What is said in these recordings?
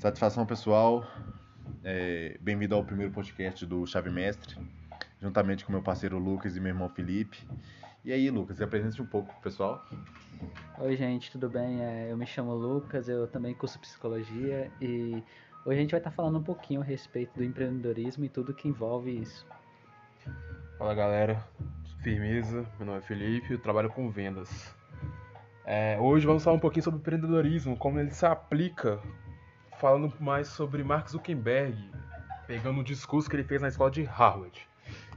Satisfação pessoal, é, bem-vindo ao primeiro podcast do Chave Mestre, juntamente com meu parceiro Lucas e meu irmão Felipe. E aí, Lucas, apresente um pouco pro pessoal. Oi, gente, tudo bem? É, eu me chamo Lucas, eu também curso psicologia e hoje a gente vai estar falando um pouquinho a respeito do empreendedorismo e tudo que envolve isso. Fala galera, firmeza, meu nome é Felipe, eu trabalho com vendas. É, hoje vamos falar um pouquinho sobre empreendedorismo, como ele se aplica, falando mais sobre Mark Zuckerberg, pegando o discurso que ele fez na escola de Harvard.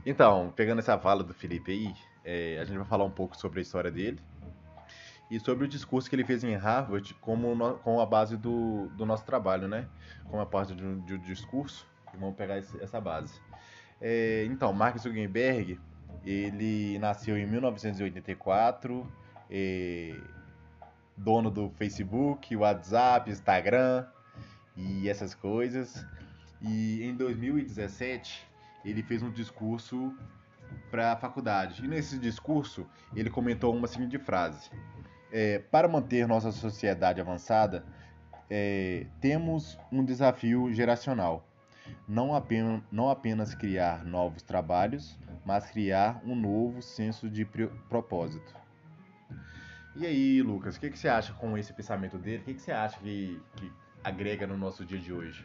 Então, pegando essa fala do Felipe aí, é, a gente vai falar um pouco sobre a história dele e sobre o discurso que ele fez em Harvard como no, com a base do, do nosso trabalho, né? Como a parte um discurso, vamos pegar esse, essa base. É, então, Mark Zuckerberg, ele nasceu em 1984, é, dono do Facebook, WhatsApp, Instagram e essas coisas. E em 2017, ele fez um discurso para a faculdade. E nesse discurso, ele comentou uma seguinte frase: é, Para manter nossa sociedade avançada, é, temos um desafio geracional. Não apenas, não apenas criar novos trabalhos, mas criar um novo senso de propósito. E aí, Lucas, o que, que você acha com esse pensamento dele? O que, que você acha que, que agrega no nosso dia de hoje?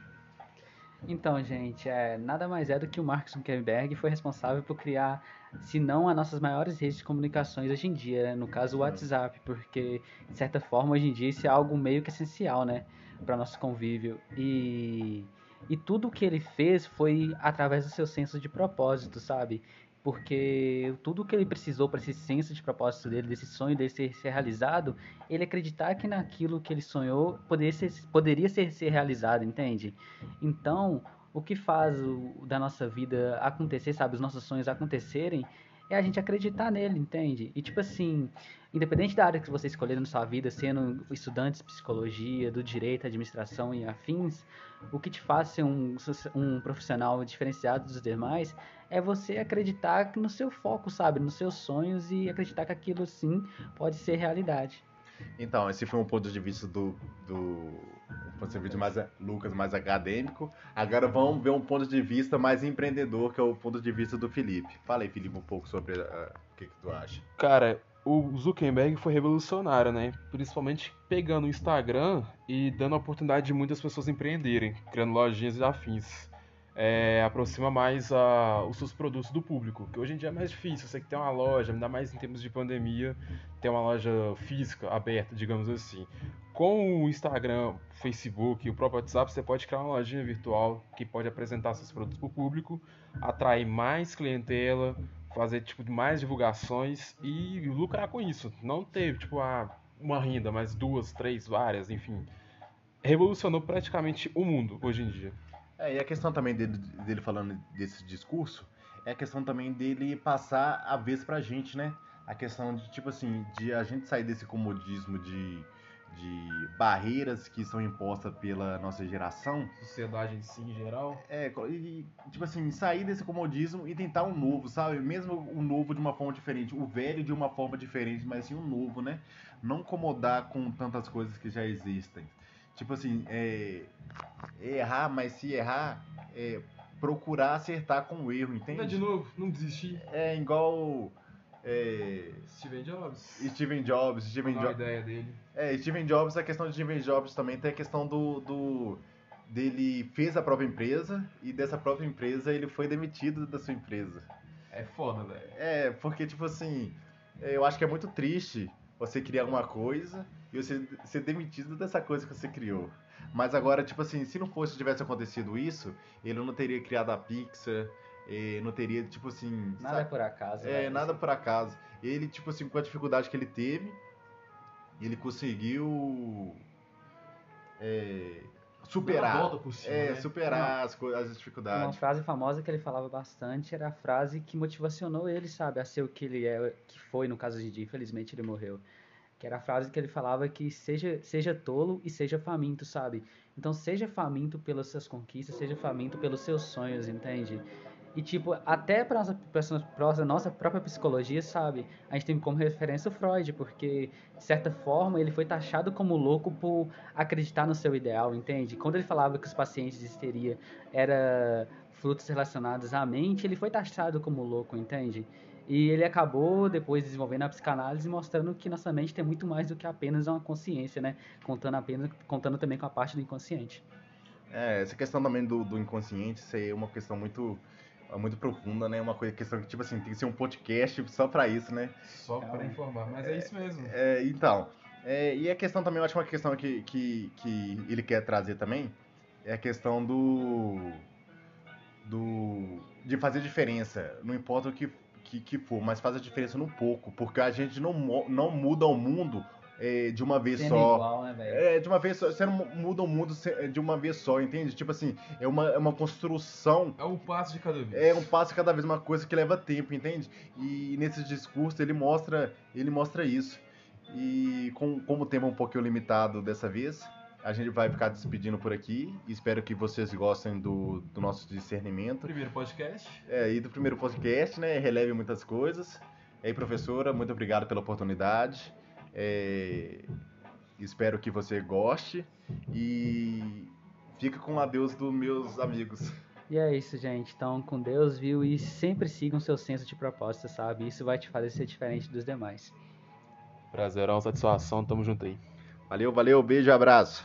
Então, gente, é, nada mais é do que o Mark Zuckerberg foi responsável por criar, se não as nossas maiores redes de comunicações hoje em dia, né? no caso o WhatsApp, porque de certa forma hoje em dia isso é algo meio que essencial, né, para nosso convívio. E e tudo que ele fez foi através do seu senso de propósito, sabe? Porque tudo que ele precisou para esse senso de propósito dele, desse sonho dele ser, ser, realizado, ele acreditar que naquilo que ele sonhou poderia ser, poderia ser, ser realizado, entende? Então, o que faz o, da nossa vida acontecer, sabe, os nossos sonhos acontecerem, é a gente acreditar nele, entende? E tipo assim, independente da área que você escolher na sua vida, sendo estudante de psicologia, do direito, administração e afins, o que te faz ser um, um profissional diferenciado dos demais é você acreditar no seu foco, sabe? Nos seus sonhos e acreditar que aquilo sim pode ser realidade. Então, esse foi um ponto de vista do, do um ponto de vista mais Lucas, mais acadêmico. Agora vamos ver um ponto de vista mais empreendedor, que é o ponto de vista do Felipe. Fala aí, Felipe, um pouco sobre uh, o que, que tu acha. Cara, o Zuckerberg foi revolucionário, né? Principalmente pegando o Instagram e dando a oportunidade de muitas pessoas empreenderem, criando lojinhas e afins é, aproxima mais a, os seus produtos do público, que hoje em dia é mais difícil, você que tem uma loja, ainda mais em tempos de pandemia, ter uma loja física, aberta, digamos assim. Com o Instagram, Facebook e o próprio WhatsApp, você pode criar uma lojinha virtual que pode apresentar seus produtos para o público, atrair mais clientela, fazer tipo mais divulgações e lucrar com isso. Não ter tipo uma renda, mas duas, três, várias, enfim. Revolucionou praticamente o mundo hoje em dia. É, e a questão também dele, dele falando desse discurso é a questão também dele passar a vez pra gente, né? A questão de, tipo assim, de a gente sair desse comodismo de, de barreiras que são impostas pela nossa geração. Sociedade em si, em geral. É, e, tipo assim, sair desse comodismo e tentar um novo, sabe? Mesmo o um novo de uma forma diferente, o velho de uma forma diferente, mas assim, um novo, né? Não incomodar com tantas coisas que já existem. Tipo assim, é, errar, mas se errar, é, procurar acertar com o erro, entende? de novo, não desistir. É igual. É... Steven Jobs. Steven Jobs, Steven Jobs. ideia dele. É, Steven Jobs, a questão de Steven Jobs também tem a questão do, do dele fez a própria empresa e dessa própria empresa ele foi demitido da sua empresa. É foda, velho. É, porque tipo assim, eu acho que é muito triste você criar uma coisa e você ser demitido dessa coisa que você criou. Mas agora, tipo assim, se não fosse tivesse acontecido isso, ele não teria criado a Pixar, não teria, tipo assim. Nada sabe? por acaso. É, né? nada por acaso. Ele, tipo assim, com a dificuldade que ele teve, ele conseguiu. É, superar. Cima, é, né? superar as, as dificuldades. Uma frase famosa que ele falava bastante era a frase que motivacionou ele, sabe, a ser o que ele é, que foi no caso de infelizmente ele morreu que era a frase que ele falava que seja, seja tolo e seja faminto, sabe? Então seja faminto pelas suas conquistas, seja faminto pelos seus sonhos, entende? E, tipo, até para nossa, pra nossa própria psicologia, sabe? A gente tem como referência o Freud, porque, de certa forma, ele foi taxado como louco por acreditar no seu ideal, entende? Quando ele falava que os pacientes de histeria era frutos relacionados à mente, ele foi taxado como louco, entende? E ele acabou depois desenvolvendo a psicanálise mostrando que nossa mente tem muito mais do que apenas uma consciência, né? Contando apenas contando também com a parte do inconsciente. É, essa questão também do, do inconsciente, é uma questão muito muito profunda, né? Uma coisa, questão que, tipo assim, tem que ser um podcast só para isso, né? Só para informar, mas é, é, isso mesmo. É, então, é, e a questão também, eu acho uma questão que, que, que ele quer trazer também, é a questão do do de fazer diferença, não importa o que, que, que for, mas faz a diferença no pouco, porque a gente não, não muda o mundo é, de uma vez Sendo só. Igual, né, é, de uma vez só. Você não muda o mundo de uma vez só, entende? Tipo assim, é uma, é uma construção. É um passo de cada vez. É um passo de cada vez, uma coisa que leva tempo, entende? E nesse discurso ele mostra, ele mostra isso. E com, como o tema é um pouquinho limitado dessa vez, a gente vai ficar despedindo por aqui. Espero que vocês gostem do, do nosso discernimento. Primeiro podcast. É, e do primeiro podcast, né? Releve muitas coisas. E aí, professora, muito obrigado pela oportunidade. É, espero que você goste. E fica com adeus dos meus amigos. E é isso, gente. Então, com Deus, viu? E sempre sigam seu senso de proposta, sabe? Isso vai te fazer ser diferente dos demais. Prazerão, satisfação. Tamo junto aí. Valeu, valeu, beijo, abraço.